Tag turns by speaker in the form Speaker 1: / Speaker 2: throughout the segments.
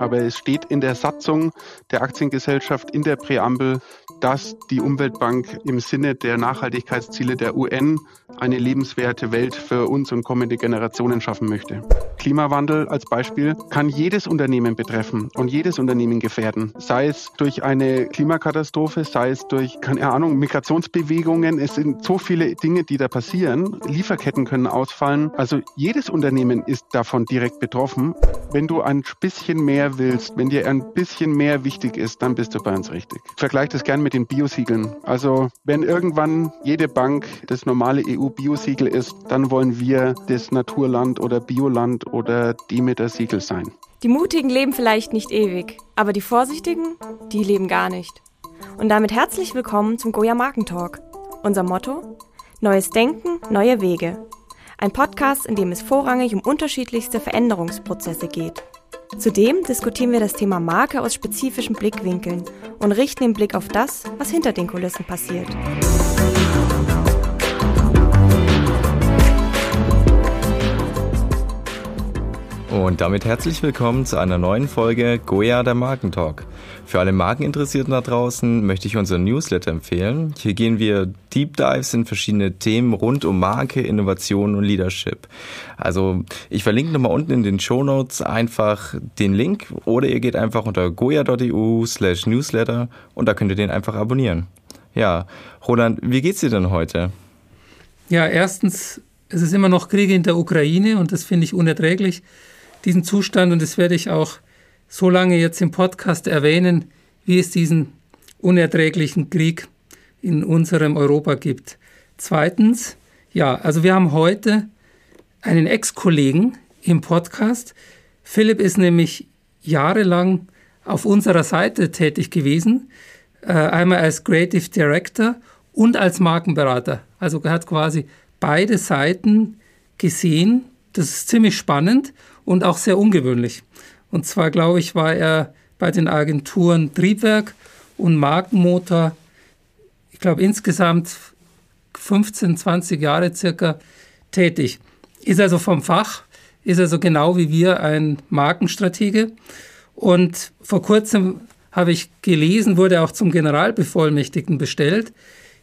Speaker 1: Aber es steht in der Satzung der Aktiengesellschaft in der Präambel, dass die Umweltbank im Sinne der Nachhaltigkeitsziele der UN eine lebenswerte Welt für uns und kommende Generationen schaffen möchte. Klimawandel als Beispiel kann jedes Unternehmen betreffen und jedes Unternehmen gefährden, sei es durch eine Klimakatastrophe, sei es durch, keine Ahnung, Migrationsbewegungen. Es sind so viele Dinge, die da passieren. Lieferketten können ausfallen. Also jedes Unternehmen ist davon direkt betroffen. Wenn du ein bisschen mehr willst, wenn dir ein bisschen mehr wichtig ist, dann bist du bei uns richtig. Ich vergleiche das gern mit den Biosiegeln. Also wenn irgendwann jede Bank das normale EU-Biosiegel ist, dann wollen wir das Naturland oder Bioland oder Demeter-Siegel sein.
Speaker 2: Die Mutigen leben vielleicht nicht ewig, aber die Vorsichtigen, die leben gar nicht. Und damit herzlich willkommen zum Goya Markentalk. Unser Motto? Neues Denken, neue Wege. Ein Podcast, in dem es vorrangig um unterschiedlichste Veränderungsprozesse geht. Zudem diskutieren wir das Thema Marke aus spezifischen Blickwinkeln und richten den Blick auf das, was hinter den Kulissen passiert.
Speaker 3: Und damit herzlich willkommen zu einer neuen Folge Goya der Markentalk. Für alle Markeninteressierten da draußen möchte ich unseren Newsletter empfehlen. Hier gehen wir Deep Dives in verschiedene Themen rund um Marke, Innovation und Leadership. Also ich verlinke nochmal unten in den Show Notes einfach den Link oder ihr geht einfach unter goya.eu slash newsletter und da könnt ihr den einfach abonnieren. Ja, Roland, wie geht's dir denn heute?
Speaker 4: Ja, erstens, es ist immer noch Krieg in der Ukraine und das finde ich unerträglich diesen Zustand und das werde ich auch so lange jetzt im Podcast erwähnen, wie es diesen unerträglichen Krieg in unserem Europa gibt. Zweitens, ja, also wir haben heute einen Ex-Kollegen im Podcast. Philipp ist nämlich jahrelang auf unserer Seite tätig gewesen, äh, einmal als Creative Director und als Markenberater. Also er hat quasi beide Seiten gesehen. Das ist ziemlich spannend und auch sehr ungewöhnlich. Und zwar, glaube ich, war er bei den Agenturen Triebwerk und Markenmotor, ich glaube, insgesamt 15, 20 Jahre circa tätig. Ist also vom Fach, ist also genau wie wir ein Markenstratege. Und vor kurzem habe ich gelesen, wurde auch zum Generalbevollmächtigten bestellt.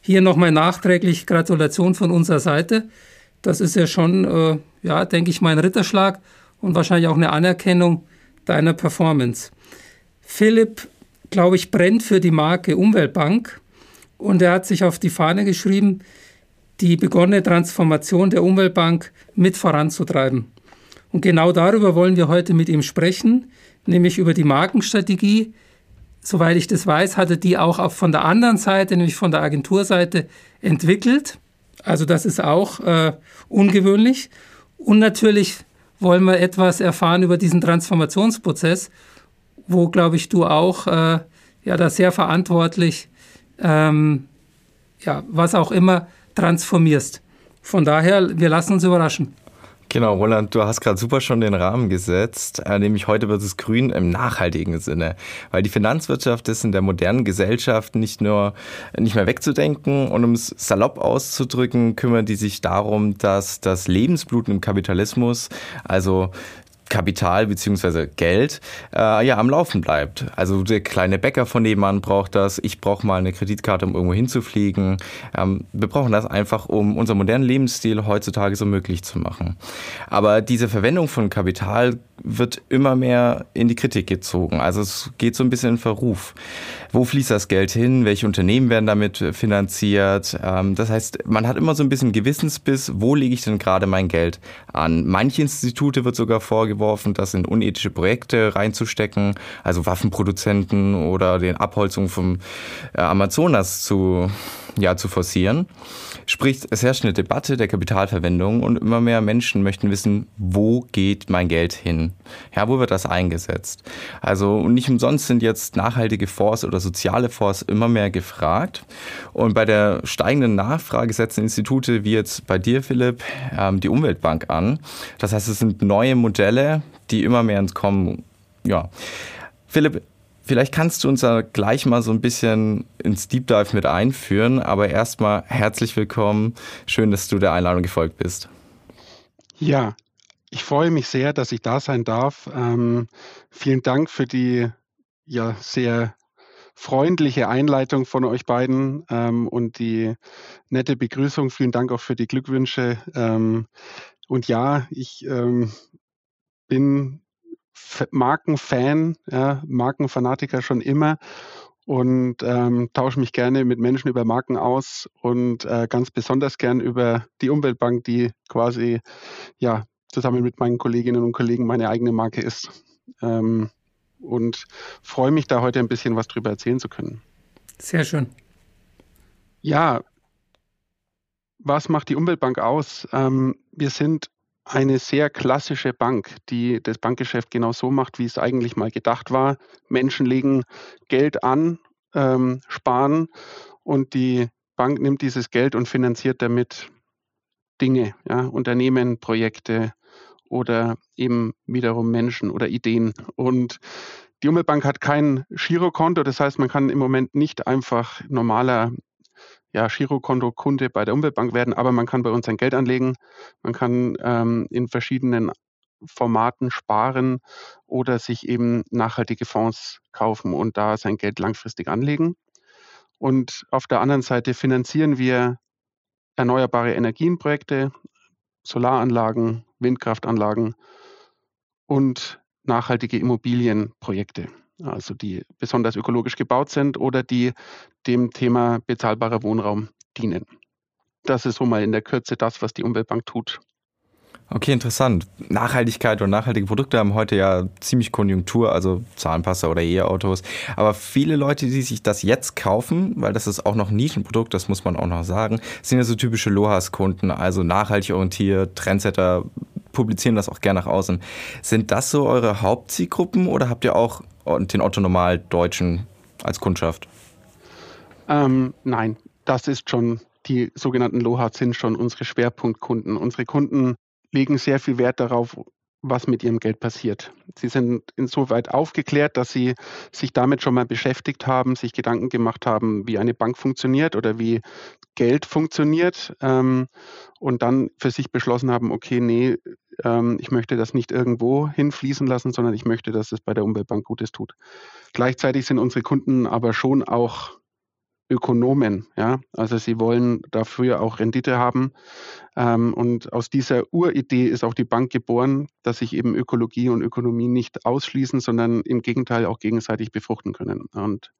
Speaker 4: Hier nochmal nachträglich Gratulation von unserer Seite. Das ist ja schon, äh, ja, denke ich, mein Ritterschlag und wahrscheinlich auch eine Anerkennung deiner Performance. Philipp, glaube ich, brennt für die Marke Umweltbank und er hat sich auf die Fahne geschrieben, die begonnene Transformation der Umweltbank mit voranzutreiben. Und genau darüber wollen wir heute mit ihm sprechen, nämlich über die Markenstrategie. Soweit ich das weiß, hat er die auch von der anderen Seite, nämlich von der Agenturseite, entwickelt. Also das ist auch äh, ungewöhnlich. Und natürlich wollen wir etwas erfahren über diesen Transformationsprozess, wo, glaube ich, du auch äh, ja, da sehr verantwortlich, ähm, ja, was auch immer, transformierst. Von daher, wir lassen uns überraschen.
Speaker 3: Genau, Roland, du hast gerade super schon den Rahmen gesetzt, äh, nämlich heute wird es grün im nachhaltigen Sinne, weil die Finanzwirtschaft ist in der modernen Gesellschaft nicht nur nicht mehr wegzudenken und um es salopp auszudrücken, kümmern die sich darum, dass das Lebensblut im Kapitalismus, also Kapital beziehungsweise Geld äh, ja am Laufen bleibt. Also der kleine Bäcker von nebenan braucht das. Ich brauche mal eine Kreditkarte, um irgendwo hinzufliegen. Ähm, wir brauchen das einfach, um unseren modernen Lebensstil heutzutage so möglich zu machen. Aber diese Verwendung von Kapital wird immer mehr in die Kritik gezogen. Also es geht so ein bisschen in Verruf. Wo fließt das Geld hin? Welche Unternehmen werden damit finanziert? Ähm, das heißt, man hat immer so ein bisschen Gewissensbiss, wo lege ich denn gerade mein Geld an? Manche Institute wird sogar vorgeworfen, das in unethische Projekte reinzustecken, also Waffenproduzenten oder den Abholzung vom äh, Amazonas zu, ja, zu forcieren. Sprich, es herrscht eine Debatte der Kapitalverwendung und immer mehr Menschen möchten wissen, wo geht mein Geld hin? Ja, wo wird das eingesetzt? Also nicht umsonst sind jetzt nachhaltige Fonds oder soziale Fonds immer mehr gefragt. Und bei der steigenden Nachfrage setzen Institute wie jetzt bei dir, Philipp, ähm, die Umweltbank an. Das heißt, es sind neue Modelle, die immer mehr entkommen. Ja. Philipp, Vielleicht kannst du uns da gleich mal so ein bisschen ins Deep Dive mit einführen, aber erstmal herzlich willkommen. Schön, dass du der Einladung gefolgt bist.
Speaker 1: Ja, Ich freue mich sehr, dass ich da sein darf. Ähm, vielen Dank für die ja sehr freundliche Einleitung von euch beiden ähm, und die nette Begrüßung. Vielen Dank auch für die Glückwünsche. Ähm, und ja, ich ähm, bin Markenfan, ja, Markenfanatiker schon immer und ähm, tausche mich gerne mit Menschen über Marken aus und äh, ganz besonders gern über die Umweltbank, die quasi ja zusammen mit meinen Kolleginnen und Kollegen meine eigene Marke ist. Ähm, und freue mich da heute ein bisschen was drüber erzählen zu können.
Speaker 4: Sehr schön.
Speaker 1: Ja, was macht die Umweltbank aus? Ähm, wir sind eine sehr klassische Bank, die das Bankgeschäft genau so macht, wie es eigentlich mal gedacht war. Menschen legen Geld an, ähm, sparen und die Bank nimmt dieses Geld und finanziert damit Dinge, ja, Unternehmen, Projekte oder eben wiederum Menschen oder Ideen. Und die Umweltbank hat kein Girokonto, das heißt, man kann im Moment nicht einfach normaler ja, Girokonto-Kunde bei der Umweltbank werden, aber man kann bei uns sein Geld anlegen. Man kann ähm, in verschiedenen Formaten sparen oder sich eben nachhaltige Fonds kaufen und da sein Geld langfristig anlegen. Und auf der anderen Seite finanzieren wir erneuerbare Energienprojekte, Solaranlagen, Windkraftanlagen und nachhaltige Immobilienprojekte also die besonders ökologisch gebaut sind oder die dem Thema bezahlbarer Wohnraum dienen. Das ist so mal in der Kürze das, was die Umweltbank tut.
Speaker 3: Okay, interessant. Nachhaltigkeit und nachhaltige Produkte haben heute ja ziemlich Konjunktur, also Zahnpasta oder E-Autos. Aber viele Leute, die sich das jetzt kaufen, weil das ist auch noch ein Nischenprodukt, das muss man auch noch sagen, sind ja so typische Lohas-Kunden, also nachhaltig orientiert, Trendsetter, publizieren das auch gerne nach außen. Sind das so eure Hauptzielgruppen oder habt ihr auch den Otto Normal Deutschen als Kundschaft?
Speaker 1: Ähm, nein, das ist schon, die sogenannten LOHA sind schon unsere Schwerpunktkunden. Unsere Kunden legen sehr viel Wert darauf, was mit ihrem Geld passiert. Sie sind insoweit aufgeklärt, dass sie sich damit schon mal beschäftigt haben, sich Gedanken gemacht haben, wie eine Bank funktioniert oder wie Geld funktioniert ähm, und dann für sich beschlossen haben, okay, nee, ähm, ich möchte das nicht irgendwo hinfließen lassen, sondern ich möchte, dass es bei der Umweltbank Gutes tut. Gleichzeitig sind unsere Kunden aber schon auch Ökonomen, ja, also sie wollen dafür auch Rendite haben. Ähm, und aus dieser Uridee ist auch die Bank geboren, dass sich eben Ökologie und Ökonomie nicht ausschließen, sondern im Gegenteil auch gegenseitig befruchten können. Und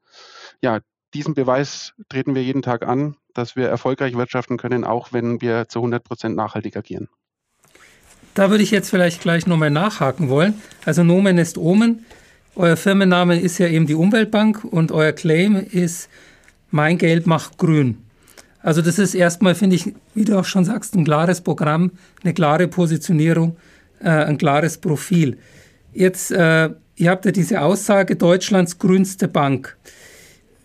Speaker 1: ja, diesen Beweis treten wir jeden Tag an, dass wir erfolgreich wirtschaften können, auch wenn wir zu 100 Prozent nachhaltig agieren.
Speaker 4: Da würde ich jetzt vielleicht gleich nochmal nachhaken wollen. Also Nomen ist Omen. Euer Firmenname ist ja eben die Umweltbank und euer Claim ist mein Geld macht grün. Also das ist erstmal, finde ich, wie du auch schon sagst, ein klares Programm, eine klare Positionierung, äh, ein klares Profil. Jetzt, äh, ihr habt ja diese Aussage, Deutschlands grünste Bank.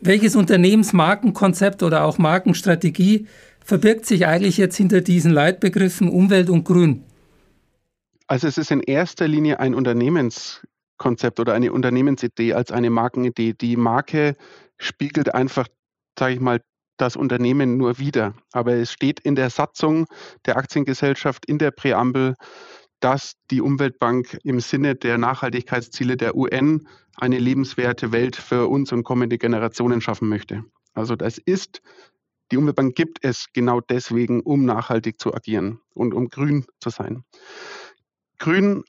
Speaker 4: Welches Unternehmensmarkenkonzept oder auch Markenstrategie verbirgt sich eigentlich jetzt hinter diesen Leitbegriffen Umwelt und Grün?
Speaker 1: Also es ist in erster Linie ein Unternehmenskonzept oder eine Unternehmensidee als eine Markenidee. Die Marke spiegelt einfach sage ich mal, das Unternehmen nur wieder. Aber es steht in der Satzung der Aktiengesellschaft in der Präambel, dass die Umweltbank im Sinne der Nachhaltigkeitsziele der UN eine lebenswerte Welt für uns und kommende Generationen schaffen möchte. Also das ist, die Umweltbank gibt es genau deswegen, um nachhaltig zu agieren und um grün zu sein. Grün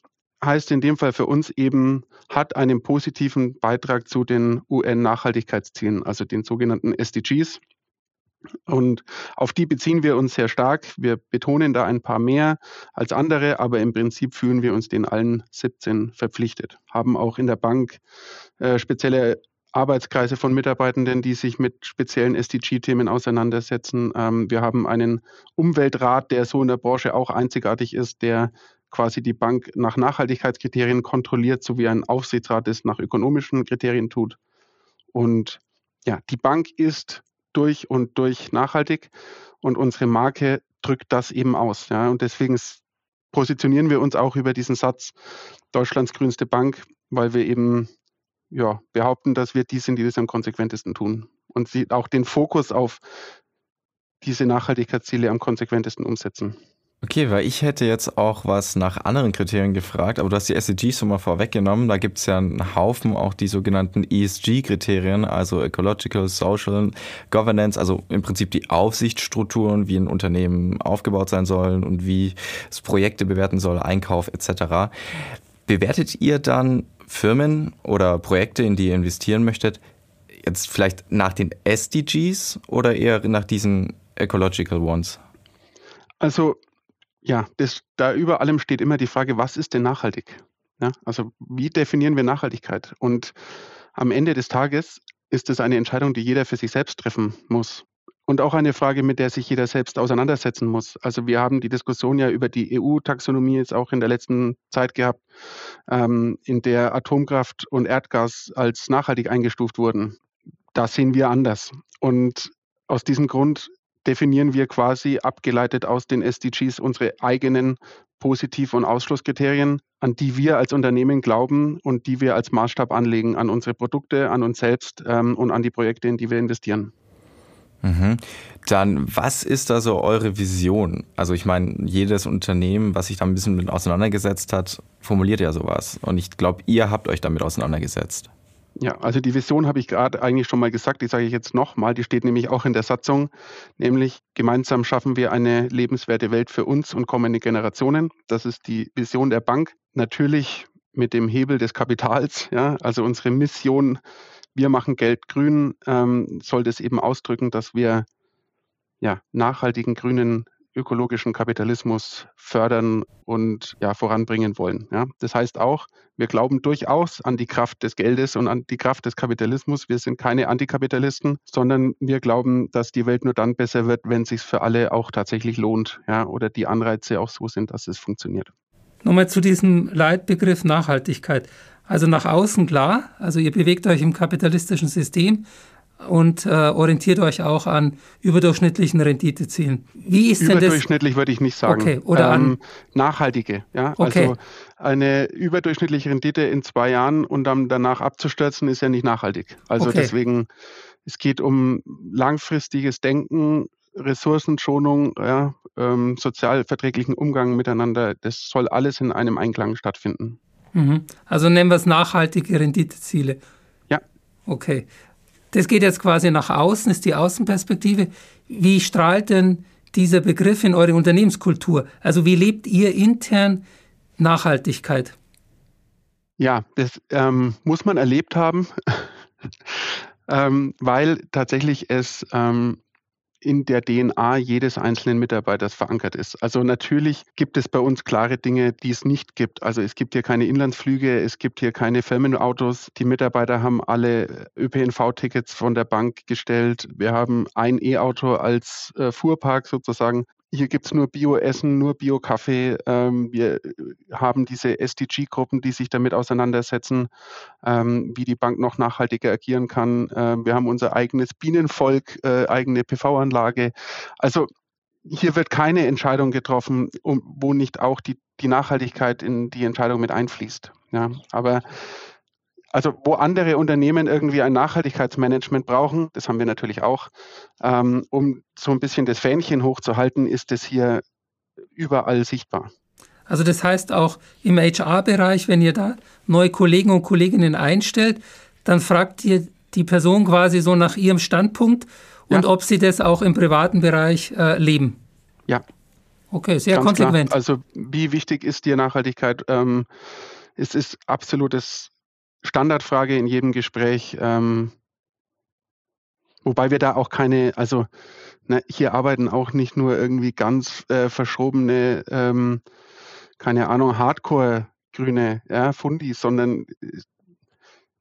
Speaker 1: heißt in dem Fall für uns eben, hat einen positiven Beitrag zu den UN-Nachhaltigkeitszielen, also den sogenannten SDGs. Und auf die beziehen wir uns sehr stark. Wir betonen da ein paar mehr als andere, aber im Prinzip fühlen wir uns den allen 17 verpflichtet. Haben auch in der Bank äh, spezielle Arbeitskreise von Mitarbeitenden, die sich mit speziellen SDG-Themen auseinandersetzen. Ähm, wir haben einen Umweltrat, der so in der Branche auch einzigartig ist, der quasi die Bank nach Nachhaltigkeitskriterien kontrolliert, so wie ein Aufsichtsrat es nach ökonomischen Kriterien tut. Und ja, die Bank ist durch und durch nachhaltig und unsere Marke drückt das eben aus. Ja, und deswegen positionieren wir uns auch über diesen Satz Deutschlands grünste Bank, weil wir eben ja, behaupten, dass wir die sind, die das am konsequentesten tun und sie auch den Fokus auf diese Nachhaltigkeitsziele am konsequentesten umsetzen.
Speaker 3: Okay, weil ich hätte jetzt auch was nach anderen Kriterien gefragt, aber du hast die SDGs schon mal vorweggenommen. Da gibt es ja einen Haufen auch die sogenannten ESG-Kriterien, also Ecological, Social, Governance, also im Prinzip die Aufsichtsstrukturen, wie ein Unternehmen aufgebaut sein soll und wie es Projekte bewerten soll, Einkauf etc. Bewertet ihr dann Firmen oder Projekte, in die ihr investieren möchtet, jetzt vielleicht nach den SDGs oder eher nach diesen Ecological Ones?
Speaker 1: Also ja, das, da über allem steht immer die Frage, was ist denn nachhaltig? Ja, also wie definieren wir Nachhaltigkeit? Und am Ende des Tages ist es eine Entscheidung, die jeder für sich selbst treffen muss. Und auch eine Frage, mit der sich jeder selbst auseinandersetzen muss. Also wir haben die Diskussion ja über die EU-Taxonomie jetzt auch in der letzten Zeit gehabt, ähm, in der Atomkraft und Erdgas als nachhaltig eingestuft wurden. Da sehen wir anders. Und aus diesem Grund definieren wir quasi abgeleitet aus den SDGs unsere eigenen Positiv- und Ausschlusskriterien, an die wir als Unternehmen glauben und die wir als Maßstab anlegen an unsere Produkte, an uns selbst ähm, und an die Projekte, in die wir investieren.
Speaker 3: Mhm. Dann, was ist da so eure Vision? Also ich meine, jedes Unternehmen, was sich da ein bisschen mit auseinandergesetzt hat, formuliert ja sowas. Und ich glaube, ihr habt euch damit auseinandergesetzt.
Speaker 1: Ja, also die Vision habe ich gerade eigentlich schon mal gesagt, die sage ich jetzt nochmal, die steht nämlich auch in der Satzung, nämlich gemeinsam schaffen wir eine lebenswerte Welt für uns und kommende Generationen. Das ist die Vision der Bank. Natürlich mit dem Hebel des Kapitals, ja, also unsere Mission, wir machen Geld grün, ähm, soll das eben ausdrücken, dass wir ja, nachhaltigen grünen ökologischen Kapitalismus fördern und ja, voranbringen wollen. Ja. Das heißt auch, wir glauben durchaus an die Kraft des Geldes und an die Kraft des Kapitalismus. Wir sind keine Antikapitalisten, sondern wir glauben, dass die Welt nur dann besser wird, wenn es sich für alle auch tatsächlich lohnt ja, oder die Anreize auch so sind, dass es funktioniert.
Speaker 4: Nochmal zu diesem Leitbegriff Nachhaltigkeit. Also nach außen klar, also ihr bewegt euch im kapitalistischen System, und äh, orientiert euch auch an überdurchschnittlichen Renditezielen.
Speaker 1: Wie ist denn das? Überdurchschnittlich würde ich nicht sagen.
Speaker 4: Okay, oder ähm, an
Speaker 1: nachhaltige, ja.
Speaker 4: Okay.
Speaker 1: Also eine überdurchschnittliche Rendite in zwei Jahren und dann danach abzustürzen, ist ja nicht nachhaltig. Also okay. deswegen, es geht um langfristiges Denken, Ressourcenschonung, ja, ähm, sozialverträglichen Umgang miteinander. Das soll alles in einem Einklang stattfinden.
Speaker 4: Mhm. Also nennen wir es nachhaltige Renditeziele.
Speaker 1: Ja.
Speaker 4: Okay. Das geht jetzt quasi nach außen, ist die Außenperspektive. Wie strahlt denn dieser Begriff in eure Unternehmenskultur? Also wie lebt ihr intern Nachhaltigkeit?
Speaker 1: Ja, das ähm, muss man erlebt haben, ähm, weil tatsächlich es ähm, in der DNA jedes einzelnen Mitarbeiters verankert ist. Also natürlich gibt es bei uns klare Dinge, die es nicht gibt. Also es gibt hier keine Inlandsflüge, es gibt hier keine Firmenautos. Die Mitarbeiter haben alle ÖPNV-Tickets von der Bank gestellt. Wir haben ein E-Auto als äh, Fuhrpark sozusagen. Hier gibt es nur Bio-Essen, nur Bio-Kaffee. Ähm, wir äh, haben diese SDG-Gruppen, die sich damit auseinandersetzen, ähm, wie die Bank noch nachhaltiger agieren kann. Ähm, wir haben unser eigenes Bienenvolk, äh, eigene PV-Anlage. Also hier wird keine Entscheidung getroffen, um, wo nicht auch die, die Nachhaltigkeit in die Entscheidung mit einfließt. Ja, aber also wo andere Unternehmen irgendwie ein Nachhaltigkeitsmanagement brauchen, das haben wir natürlich auch, ähm, um so ein bisschen das Fähnchen hochzuhalten, ist es hier überall sichtbar.
Speaker 4: Also das heißt auch im HR-Bereich, wenn ihr da neue Kollegen und Kolleginnen einstellt, dann fragt ihr die Person quasi so nach ihrem Standpunkt und ja. ob sie das auch im privaten Bereich äh, leben.
Speaker 1: Ja.
Speaker 4: Okay, sehr Ganz konsequent.
Speaker 1: Klar. Also wie wichtig ist dir Nachhaltigkeit? Ähm, es ist absolutes Standardfrage in jedem Gespräch. Ähm, wobei wir da auch keine, also ne, hier arbeiten auch nicht nur irgendwie ganz äh, verschobene, ähm, keine Ahnung, Hardcore-Grüne ja, Fundis, sondern äh,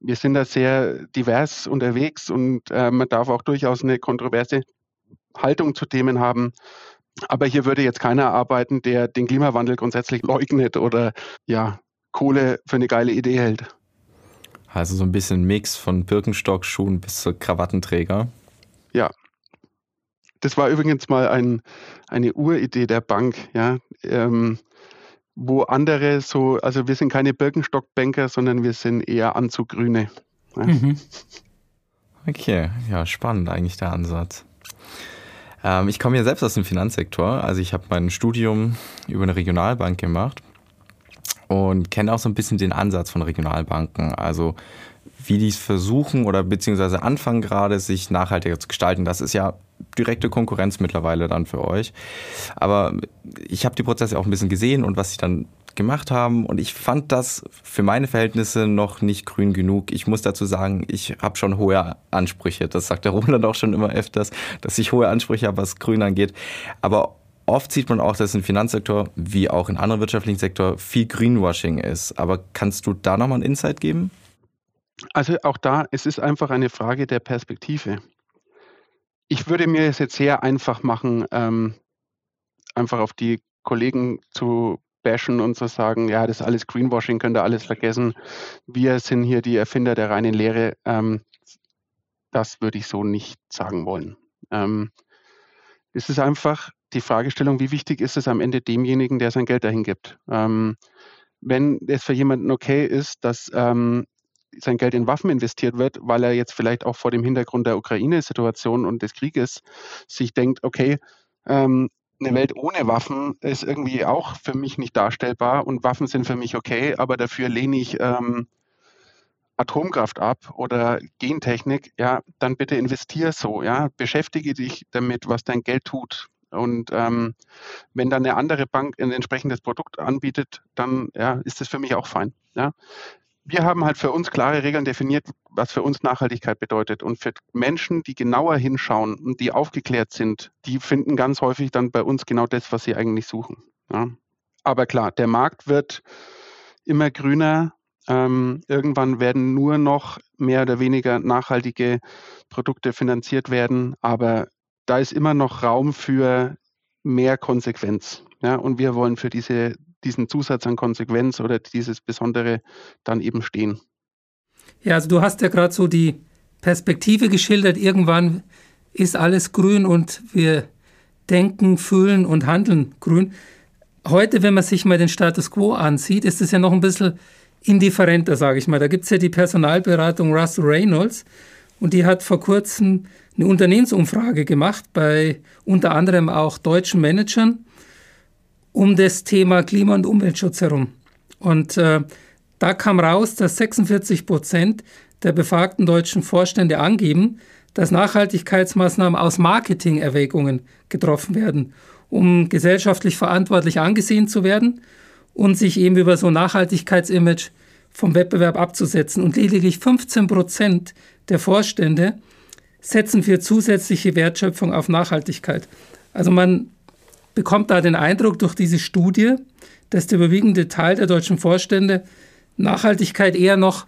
Speaker 1: wir sind da sehr divers unterwegs und äh, man darf auch durchaus eine kontroverse Haltung zu Themen haben. Aber hier würde jetzt keiner arbeiten, der den Klimawandel grundsätzlich leugnet oder ja, Kohle für eine geile Idee hält.
Speaker 3: Also so ein bisschen Mix von Birkenstock-Schuhen bis zu Krawattenträger.
Speaker 1: Ja. Das war übrigens mal ein, eine Uridee der Bank, ja. Ähm, wo andere so, also wir sind keine Birkenstock-Banker, sondern wir sind eher Anzuggrüne. Ja. Mhm.
Speaker 3: Okay, ja, spannend eigentlich der Ansatz. Ähm, ich komme ja selbst aus dem Finanzsektor. Also ich habe mein Studium über eine Regionalbank gemacht und kenne auch so ein bisschen den Ansatz von Regionalbanken. Also wie die es versuchen oder beziehungsweise anfangen gerade, sich nachhaltiger zu gestalten. Das ist ja direkte Konkurrenz mittlerweile dann für euch. Aber ich habe die Prozesse auch ein bisschen gesehen und was sie dann gemacht haben und ich fand das für meine Verhältnisse noch nicht grün genug. Ich muss dazu sagen, ich habe schon hohe Ansprüche. Das sagt der Roland auch schon immer öfters, dass ich hohe Ansprüche habe, was grün angeht. Aber oft sieht man auch, dass im Finanzsektor wie auch in anderen wirtschaftlichen Sektoren viel Greenwashing ist. Aber kannst du da nochmal einen Insight geben?
Speaker 1: Also auch da, es ist einfach eine Frage der Perspektive. Ich würde mir es jetzt sehr einfach machen, ähm, einfach auf die Kollegen zu bashen und zu sagen, ja, das ist alles Greenwashing, könnt ihr alles vergessen. Wir sind hier die Erfinder der reinen Lehre. Ähm, das würde ich so nicht sagen wollen. Ähm, es ist einfach die Fragestellung, wie wichtig ist es am Ende demjenigen, der sein Geld dahin gibt. Ähm, wenn es für jemanden okay ist, dass ähm, sein Geld in Waffen investiert wird, weil er jetzt vielleicht auch vor dem Hintergrund der Ukraine-Situation und des Krieges sich denkt, okay, ähm, eine Welt ohne Waffen ist irgendwie auch für mich nicht darstellbar und Waffen sind für mich okay, aber dafür lehne ich ähm, Atomkraft ab oder Gentechnik, ja, dann bitte investier so, ja, beschäftige dich damit, was dein Geld tut. Und ähm, wenn dann eine andere Bank ein entsprechendes Produkt anbietet, dann ja, ist das für mich auch fein. Ja wir haben halt für uns klare Regeln definiert, was für uns Nachhaltigkeit bedeutet. Und für Menschen, die genauer hinschauen und die aufgeklärt sind, die finden ganz häufig dann bei uns genau das, was sie eigentlich suchen. Ja. Aber klar, der Markt wird immer grüner. Ähm, irgendwann werden nur noch mehr oder weniger nachhaltige Produkte finanziert werden. Aber da ist immer noch Raum für mehr Konsequenz. Ja, und wir wollen für diese diesen Zusatz an Konsequenz oder dieses Besondere dann eben stehen.
Speaker 4: Ja, also du hast ja gerade so die Perspektive geschildert, irgendwann ist alles grün und wir denken, fühlen und handeln grün. Heute, wenn man sich mal den Status quo ansieht, ist es ja noch ein bisschen indifferenter, sage ich mal. Da gibt es ja die Personalberatung Russell Reynolds und die hat vor kurzem eine Unternehmensumfrage gemacht bei unter anderem auch deutschen Managern um das Thema Klima- und Umweltschutz herum. Und äh, da kam raus, dass 46 Prozent der befragten deutschen Vorstände angeben, dass Nachhaltigkeitsmaßnahmen aus Marketingerwägungen getroffen werden, um gesellschaftlich verantwortlich angesehen zu werden und sich eben über so Nachhaltigkeitsimage vom Wettbewerb abzusetzen. Und lediglich 15 Prozent der Vorstände setzen für zusätzliche Wertschöpfung auf Nachhaltigkeit. Also man bekommt da den Eindruck durch diese Studie, dass der überwiegende Teil der deutschen Vorstände Nachhaltigkeit eher noch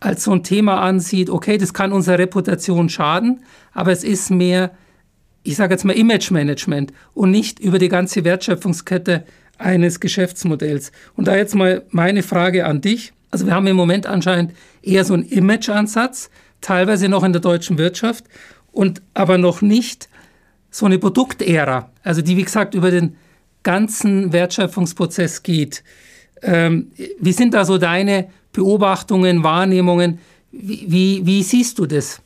Speaker 4: als so ein Thema ansieht, okay, das kann unserer Reputation schaden, aber es ist mehr, ich sage jetzt mal, Image-Management und nicht über die ganze Wertschöpfungskette eines Geschäftsmodells. Und da jetzt mal meine Frage an dich. Also wir haben im Moment anscheinend eher so einen Image-Ansatz, teilweise noch in der deutschen Wirtschaft und aber noch nicht so eine Produktära, also die, wie gesagt, über den ganzen Wertschöpfungsprozess geht. Ähm, wie sind da so deine Beobachtungen, Wahrnehmungen? Wie, wie, wie siehst du das?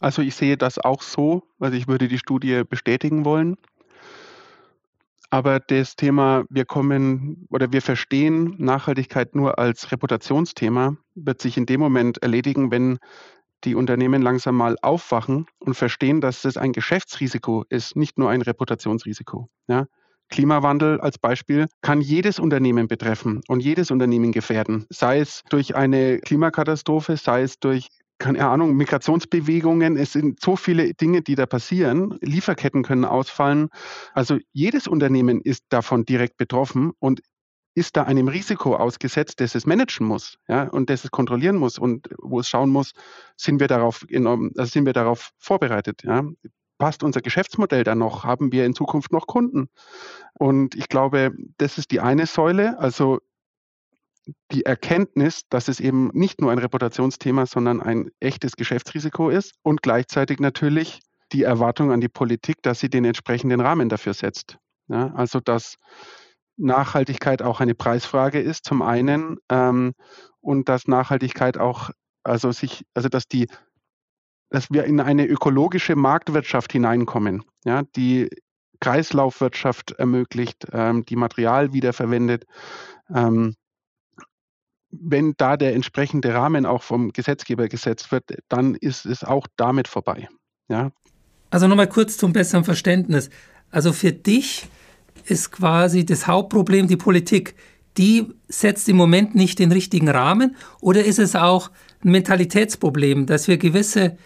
Speaker 1: Also ich sehe das auch so, also ich würde die Studie bestätigen wollen. Aber das Thema, wir kommen oder wir verstehen Nachhaltigkeit nur als Reputationsthema, wird sich in dem Moment erledigen, wenn die Unternehmen langsam mal aufwachen und verstehen, dass das ein Geschäftsrisiko ist, nicht nur ein Reputationsrisiko. Ja? Klimawandel als Beispiel kann jedes Unternehmen betreffen und jedes Unternehmen gefährden, sei es durch eine Klimakatastrophe, sei es durch keine Ahnung, Migrationsbewegungen, es sind so viele Dinge, die da passieren. Lieferketten können ausfallen. Also jedes Unternehmen ist davon direkt betroffen und ist da einem Risiko ausgesetzt, das es managen muss, ja, und das es kontrollieren muss und wo es schauen muss, sind wir darauf enorm, also sind wir darauf vorbereitet, ja. Passt unser Geschäftsmodell da noch? Haben wir in Zukunft noch Kunden? Und ich glaube, das ist die eine Säule, also die Erkenntnis, dass es eben nicht nur ein Reputationsthema, sondern ein echtes Geschäftsrisiko ist und gleichzeitig natürlich die Erwartung an die Politik, dass sie den entsprechenden Rahmen dafür setzt. Ja, also dass Nachhaltigkeit auch eine Preisfrage ist, zum einen, ähm, und dass Nachhaltigkeit auch, also sich, also dass die dass wir in eine ökologische Marktwirtschaft hineinkommen, ja, die Kreislaufwirtschaft ermöglicht, ähm, die Material wiederverwendet. Ähm, wenn da der entsprechende Rahmen auch vom Gesetzgeber gesetzt wird, dann ist es auch damit vorbei. Ja.
Speaker 4: Also nochmal kurz zum besseren Verständnis. Also für dich ist quasi das Hauptproblem die Politik. Die setzt im Moment nicht den richtigen Rahmen oder ist es auch ein Mentalitätsproblem, dass wir gewisse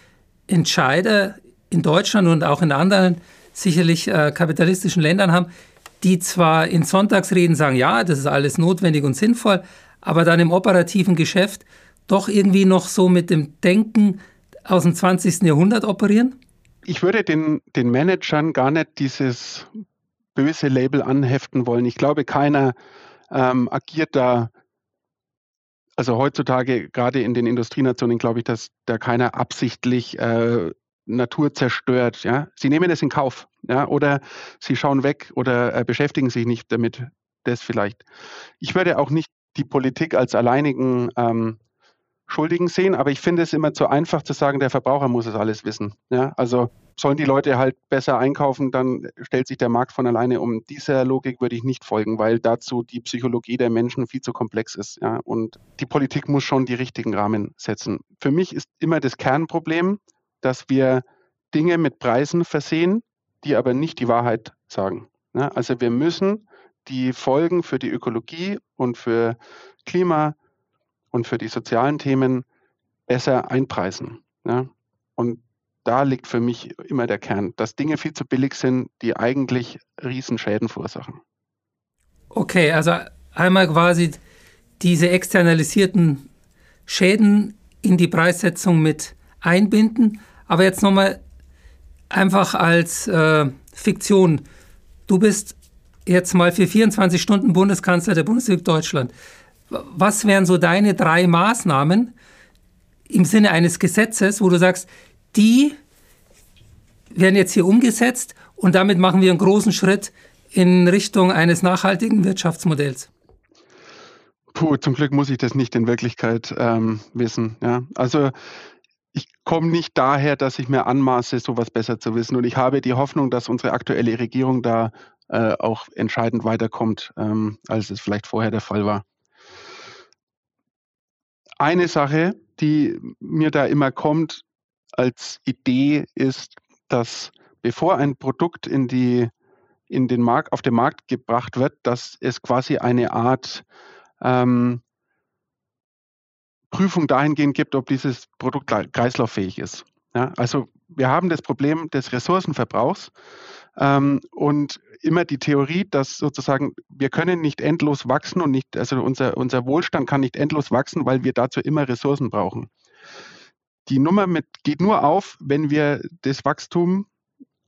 Speaker 4: Entscheider in Deutschland und auch in anderen sicherlich äh, kapitalistischen Ländern haben, die zwar in Sonntagsreden sagen, ja, das ist alles notwendig und sinnvoll, aber dann im operativen Geschäft doch irgendwie noch so mit dem Denken aus dem 20. Jahrhundert operieren?
Speaker 1: Ich würde den, den Managern gar nicht dieses böse Label anheften wollen. Ich glaube, keiner ähm, agiert da, also heutzutage gerade in den Industrienationen, glaube ich, dass da keiner absichtlich äh, Natur zerstört. Ja? Sie nehmen es in Kauf ja? oder sie schauen weg oder äh, beschäftigen sich nicht damit. Das vielleicht. Ich würde auch nicht die Politik als alleinigen ähm, Schuldigen sehen, aber ich finde es immer zu einfach zu sagen, der Verbraucher muss es alles wissen. Ja? Also sollen die Leute halt besser einkaufen, dann stellt sich der Markt von alleine um. Dieser Logik würde ich nicht folgen, weil dazu die Psychologie der Menschen viel zu komplex ist. Ja? Und die Politik muss schon die richtigen Rahmen setzen. Für mich ist immer das Kernproblem, dass wir Dinge mit Preisen versehen, die aber nicht die Wahrheit sagen. Ja? Also wir müssen die Folgen für die Ökologie und für Klima und für die sozialen Themen besser einpreisen. Ja? Und da liegt für mich immer der Kern, dass Dinge viel zu billig sind, die eigentlich Riesenschäden verursachen.
Speaker 4: Okay, also einmal quasi diese externalisierten Schäden in die Preissetzung mit einbinden, aber jetzt nochmal einfach als äh, Fiktion. Du bist jetzt mal für 24 Stunden Bundeskanzler der Bundesrepublik Deutschland. Was wären so deine drei Maßnahmen im Sinne eines Gesetzes, wo du sagst, die werden jetzt hier umgesetzt und damit machen wir einen großen Schritt in Richtung eines nachhaltigen Wirtschaftsmodells?
Speaker 1: Puh, zum Glück muss ich das nicht in Wirklichkeit ähm, wissen. Ja. Also ich komme nicht daher, dass ich mir anmaße, sowas besser zu wissen. Und ich habe die Hoffnung, dass unsere aktuelle Regierung da äh, auch entscheidend weiterkommt, ähm, als es vielleicht vorher der Fall war. Eine Sache, die mir da immer kommt als Idee, ist, dass bevor ein Produkt in die in den Markt, auf den Markt gebracht wird, dass es quasi eine Art ähm, Prüfung dahingehend gibt, ob dieses Produkt kreislauffähig ist. Ja, also wir haben das Problem des Ressourcenverbrauchs ähm, und immer die Theorie, dass sozusagen wir können nicht endlos wachsen und nicht, also unser, unser Wohlstand kann nicht endlos wachsen, weil wir dazu immer Ressourcen brauchen. Die Nummer mit, geht nur auf, wenn wir das Wachstum,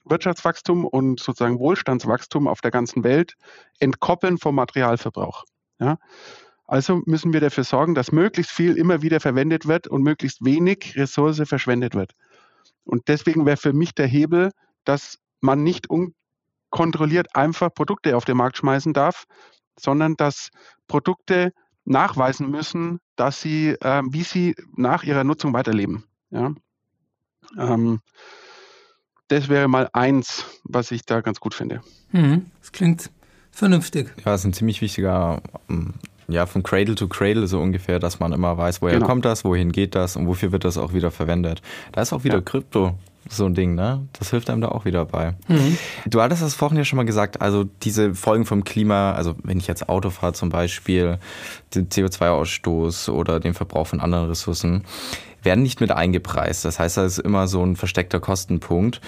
Speaker 1: Wirtschaftswachstum und sozusagen Wohlstandswachstum auf der ganzen Welt entkoppeln vom Materialverbrauch. Ja? Also müssen wir dafür sorgen, dass möglichst viel immer wieder verwendet wird und möglichst wenig Ressource verschwendet wird. Und deswegen wäre für mich der Hebel, dass man nicht unkontrolliert einfach Produkte auf den Markt schmeißen darf, sondern dass Produkte nachweisen müssen, dass sie, äh, wie sie nach ihrer Nutzung weiterleben. Ja? Ähm, das wäre mal eins, was ich da ganz gut finde.
Speaker 4: Mhm, das klingt vernünftig.
Speaker 3: Ja, das ist ein ziemlich wichtiger, ähm, ja, von Cradle to Cradle so ungefähr, dass man immer weiß, woher genau. kommt das, wohin geht das und wofür wird das auch wieder verwendet. Da ist auch wieder ja. Krypto so ein Ding, ne? Das hilft einem da auch wieder bei. Mhm. Du hattest das vorhin ja schon mal gesagt, also diese Folgen vom Klima, also wenn ich jetzt Auto fahre zum Beispiel, den CO2-Ausstoß oder den Verbrauch von anderen Ressourcen, werden nicht mit eingepreist. Das heißt, das ist immer so ein versteckter Kostenpunkt.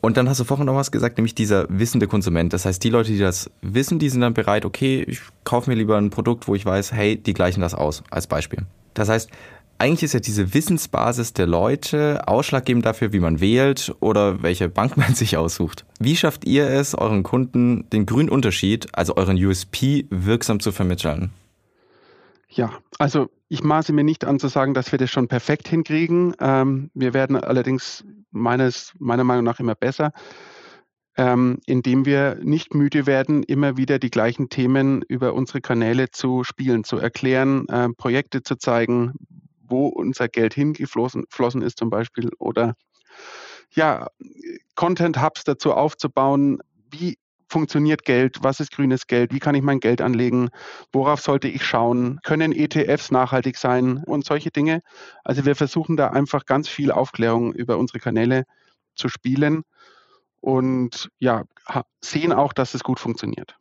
Speaker 3: Und dann hast du vorhin noch was gesagt, nämlich dieser wissende Konsument. Das heißt, die Leute, die das wissen, die sind dann bereit, okay, ich kaufe mir lieber ein Produkt, wo ich weiß, hey, die gleichen das aus, als Beispiel. Das heißt, eigentlich ist ja diese Wissensbasis der Leute ausschlaggebend dafür, wie man wählt oder welche Bank man sich aussucht. Wie schafft ihr es, euren Kunden den grünen Unterschied, also euren USP, wirksam zu vermitteln?
Speaker 1: Ja, also ich maße mir nicht an zu sagen, dass wir das schon perfekt hinkriegen. Ähm, wir werden allerdings meines, meiner Meinung nach immer besser, ähm, indem wir nicht müde werden, immer wieder die gleichen Themen über unsere Kanäle zu spielen, zu erklären, äh, Projekte zu zeigen, wo unser Geld hingeflossen ist zum Beispiel. Oder ja, Content Hubs dazu aufzubauen, wie funktioniert Geld, was ist grünes Geld, wie kann ich mein Geld anlegen, worauf sollte ich schauen, können ETFs nachhaltig sein? Und solche Dinge. Also wir versuchen da einfach ganz viel Aufklärung über unsere Kanäle zu spielen. Und ja, sehen auch, dass es gut funktioniert.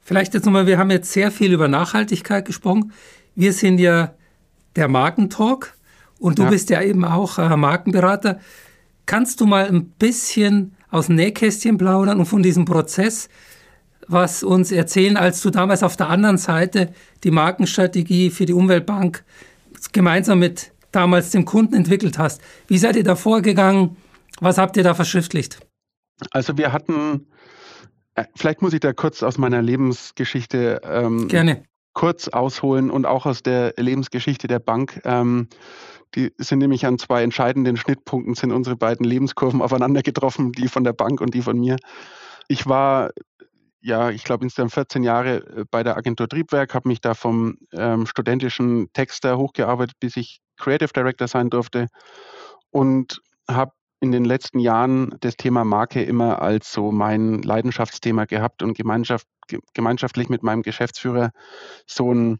Speaker 4: Vielleicht jetzt nochmal, wir haben jetzt sehr viel über Nachhaltigkeit gesprochen. Wir sind ja der Markentalk und du ja. bist ja eben auch äh, Markenberater. Kannst du mal ein bisschen aus dem Nähkästchen plaudern und von diesem Prozess was uns erzählen, als du damals auf der anderen Seite die Markenstrategie für die Umweltbank gemeinsam mit damals dem Kunden entwickelt hast. Wie seid ihr da vorgegangen? Was habt ihr da verschriftlicht?
Speaker 1: Also wir hatten, äh, vielleicht muss ich da kurz aus meiner Lebensgeschichte ähm,
Speaker 4: Gerne.
Speaker 1: Kurz ausholen und auch aus der Lebensgeschichte der Bank. Ähm, die sind nämlich an zwei entscheidenden Schnittpunkten, sind unsere beiden Lebenskurven aufeinander getroffen, die von der Bank und die von mir. Ich war, ja, ich glaube insgesamt 14 Jahre äh, bei der Agentur Triebwerk, habe mich da vom ähm, studentischen Texter hochgearbeitet, bis ich Creative Director sein durfte und habe in den letzten Jahren das Thema Marke immer als so mein Leidenschaftsthema gehabt und Gemeinschaft, gemeinschaftlich mit meinem Geschäftsführer so ein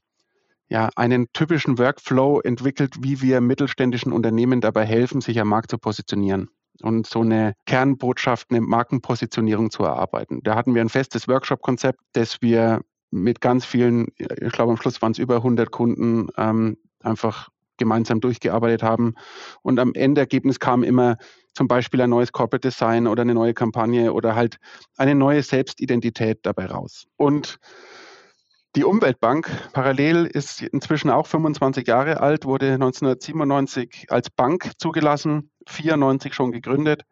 Speaker 1: ja, einen typischen Workflow entwickelt, wie wir mittelständischen Unternehmen dabei helfen, sich am Markt zu positionieren und so eine Kernbotschaft, eine Markenpositionierung zu erarbeiten. Da hatten wir ein festes Workshop-Konzept, das wir mit ganz vielen, ich glaube am Schluss waren es über 100 Kunden, ähm, einfach gemeinsam durchgearbeitet haben. Und am Endergebnis kam immer zum Beispiel ein neues Corporate Design oder eine neue Kampagne oder halt eine neue Selbstidentität dabei raus. Und die Umweltbank parallel ist inzwischen auch 25 Jahre alt, wurde 1997 als Bank zugelassen, 94 schon gegründet.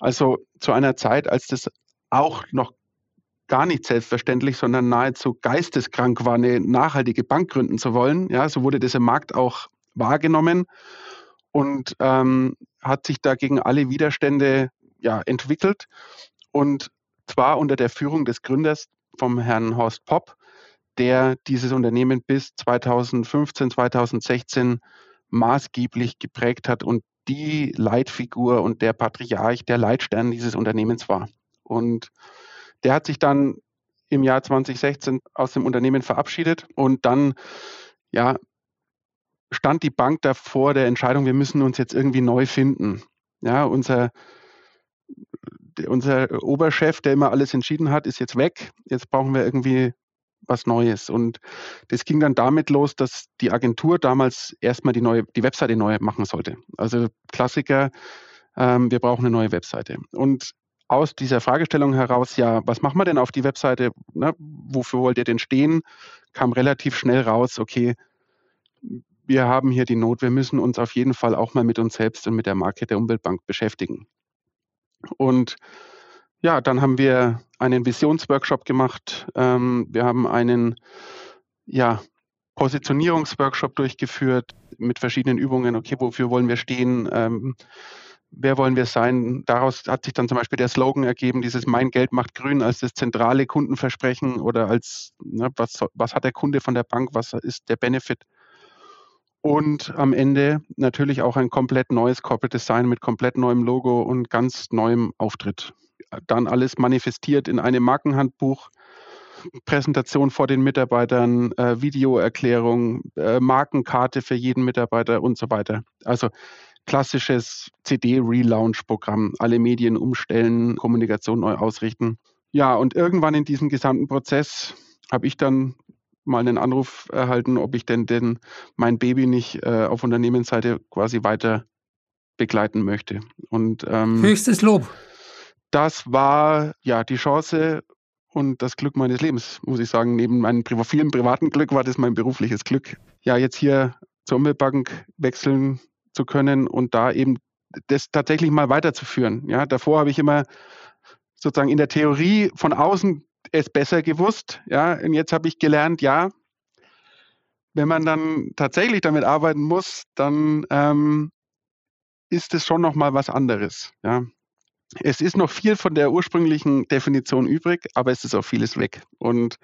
Speaker 1: Also zu einer Zeit, als das auch noch gar nicht selbstverständlich, sondern nahezu geisteskrank war, eine nachhaltige Bank gründen zu wollen. Ja, so wurde das im Markt auch wahrgenommen und ähm, hat sich dagegen alle Widerstände ja, entwickelt. Und zwar unter der Führung des Gründers vom Herrn Horst Popp, der dieses Unternehmen bis 2015, 2016 maßgeblich geprägt hat und die Leitfigur und der Patriarch, der Leitstern dieses Unternehmens war. Und der hat sich dann im Jahr 2016 aus dem Unternehmen verabschiedet und dann ja, stand die Bank davor der Entscheidung, wir müssen uns jetzt irgendwie neu finden. Ja, unser, unser Oberchef, der immer alles entschieden hat, ist jetzt weg. Jetzt brauchen wir irgendwie was Neues. Und das ging dann damit los, dass die Agentur damals erstmal die neue, die Webseite neu machen sollte. Also Klassiker, ähm, wir brauchen eine neue Webseite. Und aus dieser Fragestellung heraus, ja, was machen wir denn auf die Webseite? Ne, wofür wollt ihr denn stehen? Kam relativ schnell raus, okay, wir haben hier die Not, wir müssen uns auf jeden Fall auch mal mit uns selbst und mit der Marke der Umweltbank beschäftigen. Und ja, dann haben wir einen Visionsworkshop gemacht. Ähm, wir haben einen ja, Positionierungsworkshop durchgeführt mit verschiedenen Übungen. Okay, wofür wollen wir stehen? Ähm, wer wollen wir sein? Daraus hat sich dann zum Beispiel der Slogan ergeben, dieses Mein Geld macht grün als das zentrale Kundenversprechen oder als, ne, was, was hat der Kunde von der Bank, was ist der Benefit? Und am Ende natürlich auch ein komplett neues Corporate Design mit komplett neuem Logo und ganz neuem Auftritt dann alles manifestiert in einem Markenhandbuch, Präsentation vor den Mitarbeitern, äh, Videoerklärung, äh, Markenkarte für jeden Mitarbeiter und so weiter. Also klassisches CD-Relaunch-Programm, alle Medien umstellen, Kommunikation neu ausrichten. Ja, und irgendwann in diesem gesamten Prozess habe ich dann mal einen Anruf erhalten, ob ich denn, denn mein Baby nicht äh, auf Unternehmensseite quasi weiter begleiten möchte.
Speaker 4: Und ähm, höchstes Lob
Speaker 1: das war ja die Chance und das Glück meines Lebens, muss ich sagen. Neben meinem vielen privaten Glück war das mein berufliches Glück. Ja, jetzt hier zur Umweltbank wechseln zu können und da eben das tatsächlich mal weiterzuführen. Ja, davor habe ich immer sozusagen in der Theorie von außen es besser gewusst. Ja, und jetzt habe ich gelernt, ja, wenn man dann tatsächlich damit arbeiten muss, dann ähm, ist es schon noch mal was anderes. Ja, es ist noch viel von der ursprünglichen Definition übrig, aber es ist auch vieles weg. Und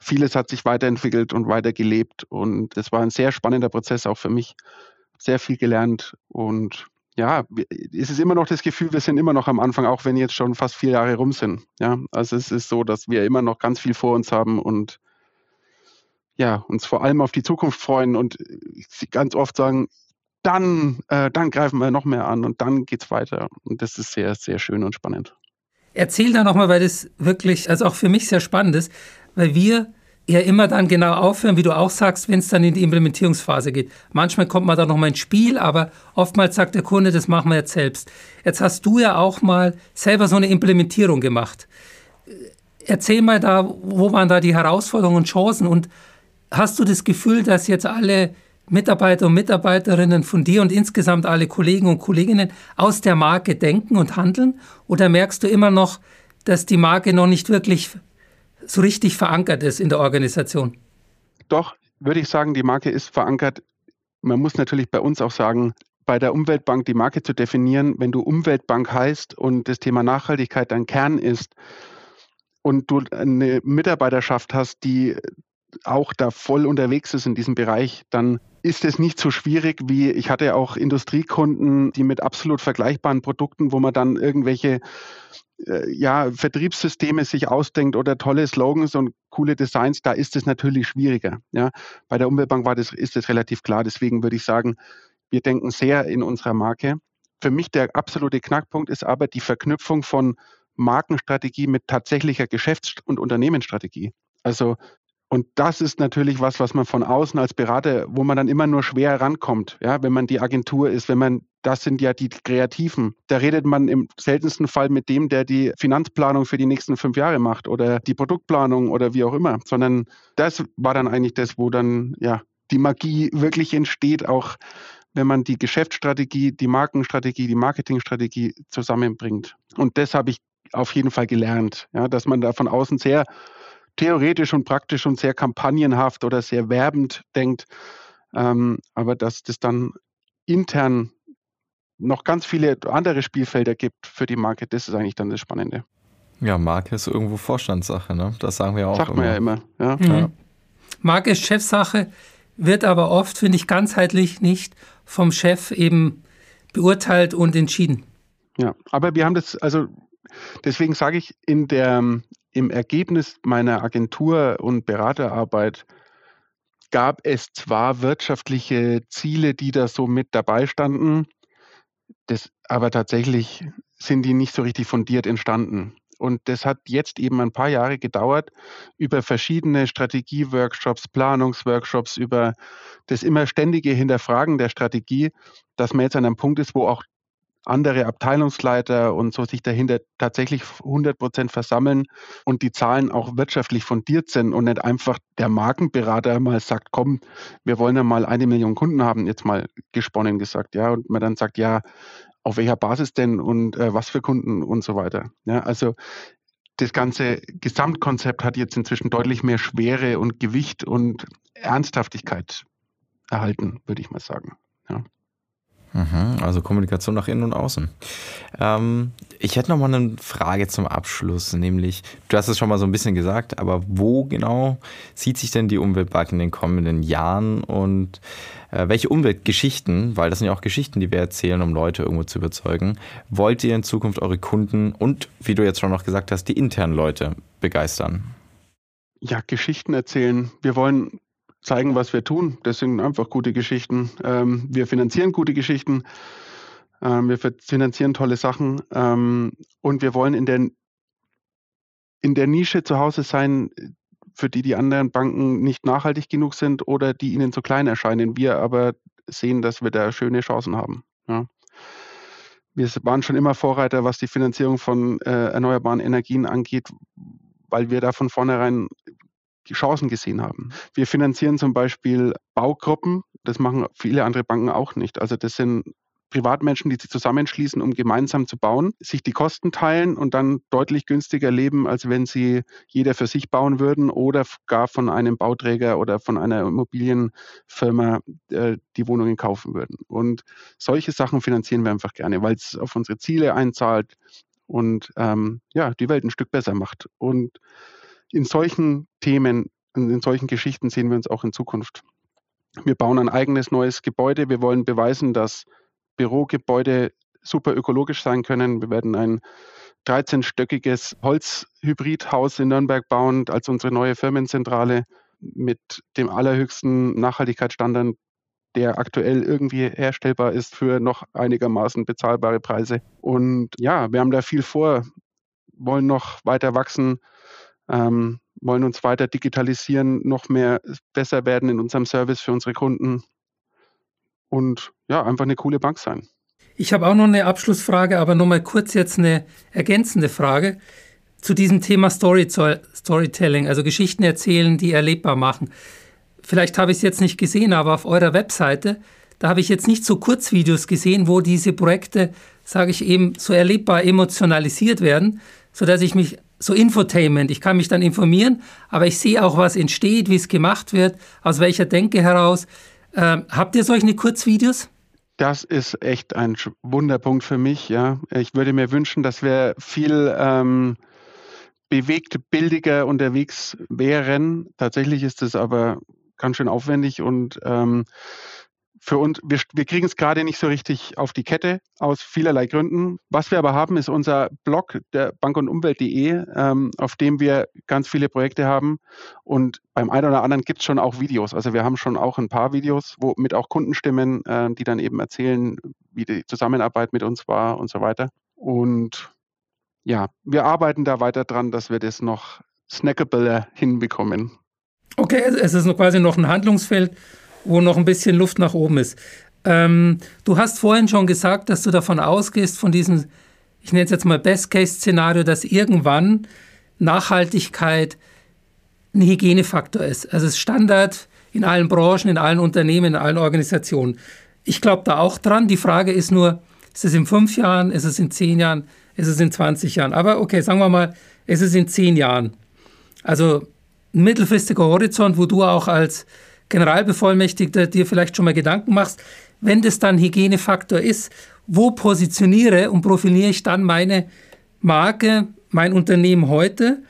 Speaker 1: vieles hat sich weiterentwickelt und weitergelebt. Und es war ein sehr spannender Prozess auch für mich. sehr viel gelernt und ja, es ist immer noch das Gefühl, wir sind immer noch am Anfang, auch wenn jetzt schon fast vier Jahre rum sind. Ja, also es ist so, dass wir immer noch ganz viel vor uns haben und ja, uns vor allem auf die Zukunft freuen und ganz oft sagen, dann, äh, dann greifen wir noch mehr an und dann geht es weiter. Und das ist sehr, sehr schön und spannend.
Speaker 4: Erzähl da nochmal, weil das wirklich, also auch für mich sehr spannend ist, weil wir ja immer dann genau aufhören, wie du auch sagst, wenn es dann in die Implementierungsphase geht. Manchmal kommt man da nochmal ins Spiel, aber oftmals sagt der Kunde, das machen wir jetzt selbst. Jetzt hast du ja auch mal selber so eine Implementierung gemacht. Erzähl mal da, wo waren da die Herausforderungen und Chancen und hast du das Gefühl, dass jetzt alle Mitarbeiter und Mitarbeiterinnen von dir und insgesamt alle Kollegen und Kolleginnen aus der Marke denken und handeln? Oder merkst du immer noch, dass die Marke noch nicht wirklich so richtig verankert ist in der Organisation?
Speaker 1: Doch, würde ich sagen, die Marke ist verankert. Man muss natürlich bei uns auch sagen, bei der Umweltbank die Marke zu definieren, wenn du Umweltbank heißt und das Thema Nachhaltigkeit dein Kern ist und du eine Mitarbeiterschaft hast, die auch da voll unterwegs ist in diesem Bereich, dann ist es nicht so schwierig wie, ich hatte auch Industriekunden, die mit absolut vergleichbaren Produkten, wo man dann irgendwelche äh, ja, Vertriebssysteme sich ausdenkt oder tolle Slogans und coole Designs, da ist es natürlich schwieriger. Ja. Bei der Umweltbank war das, ist das relativ klar. Deswegen würde ich sagen, wir denken sehr in unserer Marke. Für mich der absolute Knackpunkt ist aber die Verknüpfung von Markenstrategie mit tatsächlicher Geschäfts- und Unternehmensstrategie. Also und das ist natürlich was, was man von außen als Berater, wo man dann immer nur schwer rankommt, ja, wenn man die Agentur ist, wenn man, das sind ja die Kreativen. Da redet man im seltensten Fall mit dem, der die Finanzplanung für die nächsten fünf Jahre macht oder die Produktplanung oder wie auch immer, sondern das war dann eigentlich das, wo dann, ja, die Magie wirklich entsteht, auch wenn man die Geschäftsstrategie, die Markenstrategie, die Marketingstrategie zusammenbringt. Und das habe ich auf jeden Fall gelernt, ja, dass man da von außen sehr theoretisch und praktisch und sehr kampagnenhaft oder sehr werbend denkt, ähm, aber dass das dann intern noch ganz viele andere Spielfelder gibt für die Marke, das ist eigentlich dann das Spannende.
Speaker 3: Ja, Marke ist irgendwo Vorstandssache, ne? Das sagen wir auch.
Speaker 1: Sagt man ja immer. Ja.
Speaker 4: Mhm. ja. Marke ist Chefsache, wird aber oft, finde ich, ganzheitlich nicht vom Chef eben beurteilt und entschieden.
Speaker 1: Ja, aber wir haben das, also deswegen sage ich, in der, im Ergebnis meiner Agentur- und Beraterarbeit gab es zwar wirtschaftliche Ziele, die da so mit dabei standen, das, aber tatsächlich sind die nicht so richtig fundiert entstanden. Und das hat jetzt eben ein paar Jahre gedauert über verschiedene Strategieworkshops, Planungsworkshops, über das immer ständige Hinterfragen der Strategie, dass man jetzt an einem Punkt ist, wo auch andere Abteilungsleiter und so sich dahinter tatsächlich 100 Prozent versammeln und die Zahlen auch wirtschaftlich fundiert sind und nicht einfach der Markenberater mal sagt, komm, wir wollen ja mal eine Million Kunden haben, jetzt mal gesponnen gesagt, ja, und man dann sagt, ja, auf welcher Basis denn und äh, was für Kunden und so weiter. Ja, also das ganze Gesamtkonzept hat jetzt inzwischen deutlich mehr Schwere und Gewicht und Ernsthaftigkeit erhalten, würde ich mal sagen.
Speaker 3: Mhm, also Kommunikation nach innen und außen. Ähm, ich hätte noch mal eine Frage zum Abschluss, nämlich, du hast es schon mal so ein bisschen gesagt, aber wo genau sieht sich denn die Umweltbank in den kommenden Jahren und äh, welche Umweltgeschichten, weil das sind ja auch Geschichten, die wir erzählen, um Leute irgendwo zu überzeugen, wollt ihr in Zukunft eure Kunden und, wie du jetzt schon noch gesagt hast, die internen Leute begeistern?
Speaker 1: Ja, Geschichten erzählen. Wir wollen zeigen, was wir tun. Das sind einfach gute Geschichten. Ähm, wir finanzieren gute Geschichten. Ähm, wir finanzieren tolle Sachen. Ähm, und wir wollen in der, in der Nische zu Hause sein, für die die anderen Banken nicht nachhaltig genug sind oder die ihnen zu klein erscheinen. Wir aber sehen, dass wir da schöne Chancen haben. Ja. Wir waren schon immer Vorreiter, was die Finanzierung von äh, erneuerbaren Energien angeht, weil wir da von vornherein die Chancen gesehen haben. Wir finanzieren zum Beispiel Baugruppen. Das machen viele andere Banken auch nicht. Also das sind Privatmenschen, die sich zusammenschließen, um gemeinsam zu bauen, sich die Kosten teilen und dann deutlich günstiger leben, als wenn sie jeder für sich bauen würden oder gar von einem Bauträger oder von einer Immobilienfirma äh, die Wohnungen kaufen würden. Und solche Sachen finanzieren wir einfach gerne, weil es auf unsere Ziele einzahlt und ähm, ja, die Welt ein Stück besser macht. Und in solchen Themen, in solchen Geschichten sehen wir uns auch in Zukunft. Wir bauen ein eigenes neues Gebäude. Wir wollen beweisen, dass Bürogebäude super ökologisch sein können. Wir werden ein 13-stöckiges Holzhybridhaus in Nürnberg bauen als unsere neue Firmenzentrale mit dem allerhöchsten Nachhaltigkeitsstandard, der aktuell irgendwie herstellbar ist für noch einigermaßen bezahlbare Preise. Und ja, wir haben da viel vor, wollen noch weiter wachsen, ähm, wollen uns weiter digitalisieren, noch mehr besser werden in unserem Service für unsere Kunden und ja, einfach eine coole Bank sein.
Speaker 4: Ich habe auch noch eine Abschlussfrage, aber noch mal kurz jetzt eine ergänzende Frage zu diesem Thema Story Storytelling, also Geschichten erzählen, die erlebbar machen. Vielleicht habe ich es jetzt nicht gesehen, aber auf eurer Webseite, da habe ich jetzt nicht so Kurzvideos gesehen, wo diese Projekte, sage ich eben, so erlebbar emotionalisiert werden, sodass ich mich so Infotainment, ich kann mich dann informieren, aber ich sehe auch, was entsteht, wie es gemacht wird, aus welcher Denke heraus. Ähm, habt ihr solche Kurzvideos?
Speaker 1: Das ist echt ein Wunderpunkt für mich. Ja, ich würde mir wünschen, dass wir viel ähm, bewegt bildiger unterwegs wären. Tatsächlich ist es aber ganz schön aufwendig und ähm, für uns, wir, wir kriegen es gerade nicht so richtig auf die Kette aus vielerlei Gründen. Was wir aber haben, ist unser Blog, der bank- und Umwelt.de, ähm, auf dem wir ganz viele Projekte haben. Und beim einen oder anderen gibt es schon auch Videos. Also wir haben schon auch ein paar Videos, wo mit auch Kundenstimmen, äh, die dann eben erzählen, wie die Zusammenarbeit mit uns war und so weiter. Und ja, wir arbeiten da weiter dran, dass wir das noch snackable hinbekommen.
Speaker 4: Okay, es ist quasi noch ein Handlungsfeld wo noch ein bisschen Luft nach oben ist. Ähm, du hast vorhin schon gesagt, dass du davon ausgehst, von diesem, ich nenne es jetzt mal Best-Case-Szenario, dass irgendwann Nachhaltigkeit ein Hygienefaktor ist. Also es ist Standard in allen Branchen, in allen Unternehmen, in allen Organisationen. Ich glaube da auch dran. Die Frage ist nur, ist es in fünf Jahren, ist es in zehn Jahren, ist es in 20 Jahren? Aber okay, sagen wir mal, ist es in zehn Jahren. Also ein mittelfristiger Horizont, wo du auch als Generalbevollmächtigter dir vielleicht schon mal Gedanken machst, wenn das dann Hygienefaktor ist, wo positioniere und profiliere ich dann meine Marke, mein Unternehmen heute?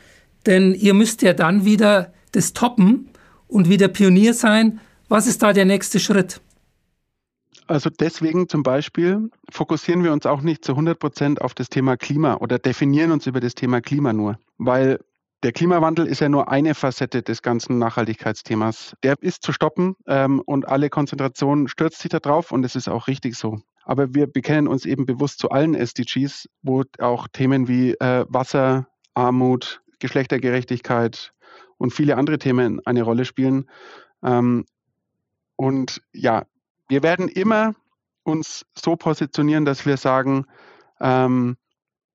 Speaker 4: Denn ihr müsst ja dann wieder das toppen und wieder Pionier sein. Was ist da der nächste Schritt?
Speaker 1: Also deswegen zum Beispiel fokussieren wir uns auch nicht zu 100 Prozent auf das Thema Klima oder definieren uns über das Thema Klima nur, weil der Klimawandel ist ja nur eine Facette des ganzen Nachhaltigkeitsthemas. Der ist zu stoppen ähm, und alle Konzentration stürzt sich da drauf und es ist auch richtig so. Aber wir bekennen uns eben bewusst zu allen SDGs, wo auch Themen wie äh, Wasser, Armut, Geschlechtergerechtigkeit und viele andere Themen eine Rolle spielen. Ähm, und ja, wir werden immer uns so positionieren, dass wir sagen, ähm,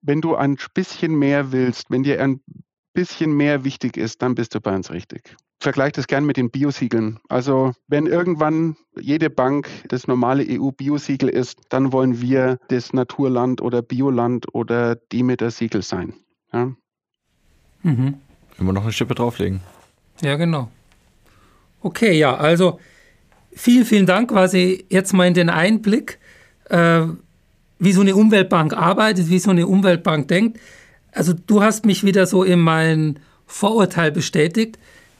Speaker 1: wenn du ein bisschen mehr willst, wenn dir ein bisschen mehr wichtig ist, dann bist du bei uns richtig. Vergleich das gern mit den Biosiegeln. Also wenn irgendwann jede Bank das normale EU-Biosiegel ist, dann wollen wir das Naturland oder Bioland oder Demeter-Siegel sein. Ja?
Speaker 3: Mhm. Immer noch eine Schippe drauflegen.
Speaker 4: Ja, genau. Okay, ja, also vielen, vielen Dank quasi jetzt mal in den Einblick, äh, wie so eine Umweltbank arbeitet, wie so eine Umweltbank denkt. Also du hast mich wieder so in mein Vorurteil bestätigt,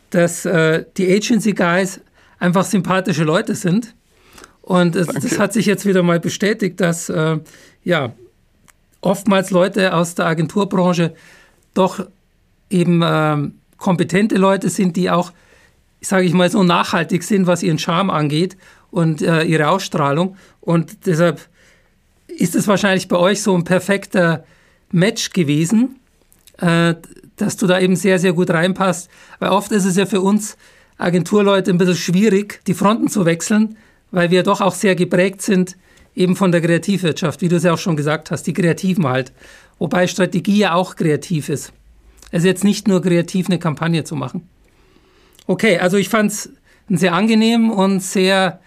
Speaker 4: dass äh, die Agency Guys einfach sympathische Leute sind. Und es, das hat sich jetzt wieder mal bestätigt, dass äh, ja oftmals Leute aus der Agenturbranche doch eben äh, kompetente Leute sind, die auch, sage ich mal, so nachhaltig sind, was ihren Charme angeht und äh, ihre Ausstrahlung. Und deshalb ist es wahrscheinlich bei euch so ein perfekter Match gewesen, äh, dass du da eben sehr, sehr gut reinpasst. Weil oft ist es ja für uns Agenturleute ein bisschen schwierig, die Fronten zu wechseln, weil wir doch auch sehr geprägt sind eben von der Kreativwirtschaft, wie du es ja auch schon gesagt hast, die Kreativen halt. Wobei Strategie ja auch kreativ ist. Es ist jetzt nicht nur kreativ, eine Kampagne zu machen. Okay, also ich fand es einen sehr angenehmen und sehr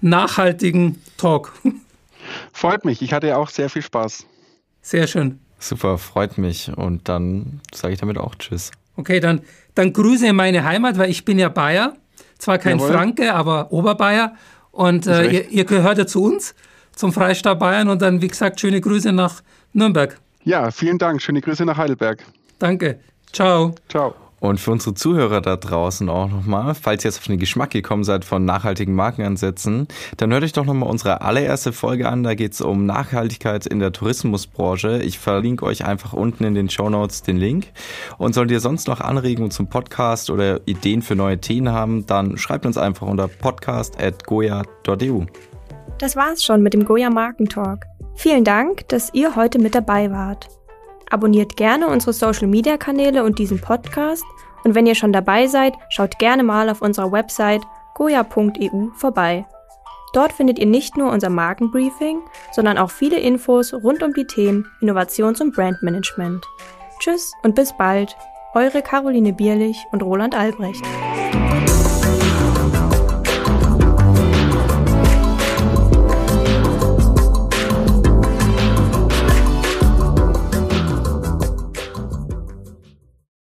Speaker 4: nachhaltigen Talk.
Speaker 1: Freut mich, ich hatte auch sehr viel Spaß.
Speaker 4: Sehr schön.
Speaker 3: Super, freut mich. Und dann sage ich damit auch Tschüss.
Speaker 4: Okay, dann, dann Grüße in meine Heimat, weil ich bin ja Bayer. Zwar kein Jawohl. Franke, aber Oberbayer. Und äh, ihr, ihr, gehört ja zu uns, zum Freistaat Bayern. Und dann, wie gesagt, schöne Grüße nach Nürnberg.
Speaker 1: Ja, vielen Dank. Schöne Grüße nach Heidelberg.
Speaker 4: Danke. Ciao.
Speaker 1: Ciao.
Speaker 3: Und für unsere Zuhörer da draußen auch nochmal, falls ihr jetzt auf den Geschmack gekommen seid von nachhaltigen Markenansätzen, dann hört euch doch nochmal unsere allererste Folge an. Da geht es um Nachhaltigkeit in der Tourismusbranche. Ich verlinke euch einfach unten in den Show Notes den Link. Und solltet ihr sonst noch Anregungen zum Podcast oder Ideen für neue Themen haben, dann schreibt uns einfach unter podcast.goya.eu.
Speaker 2: Das war's schon mit dem Goya Markentalk. Vielen Dank, dass ihr heute mit dabei wart. Abonniert gerne unsere Social Media Kanäle und diesen Podcast. Und wenn ihr schon dabei seid, schaut gerne mal auf unserer Website goya.eu vorbei. Dort findet ihr nicht nur unser Markenbriefing, sondern auch viele Infos rund um die Themen Innovations- und Brandmanagement. Tschüss und bis bald, eure Caroline Bierlich und Roland Albrecht.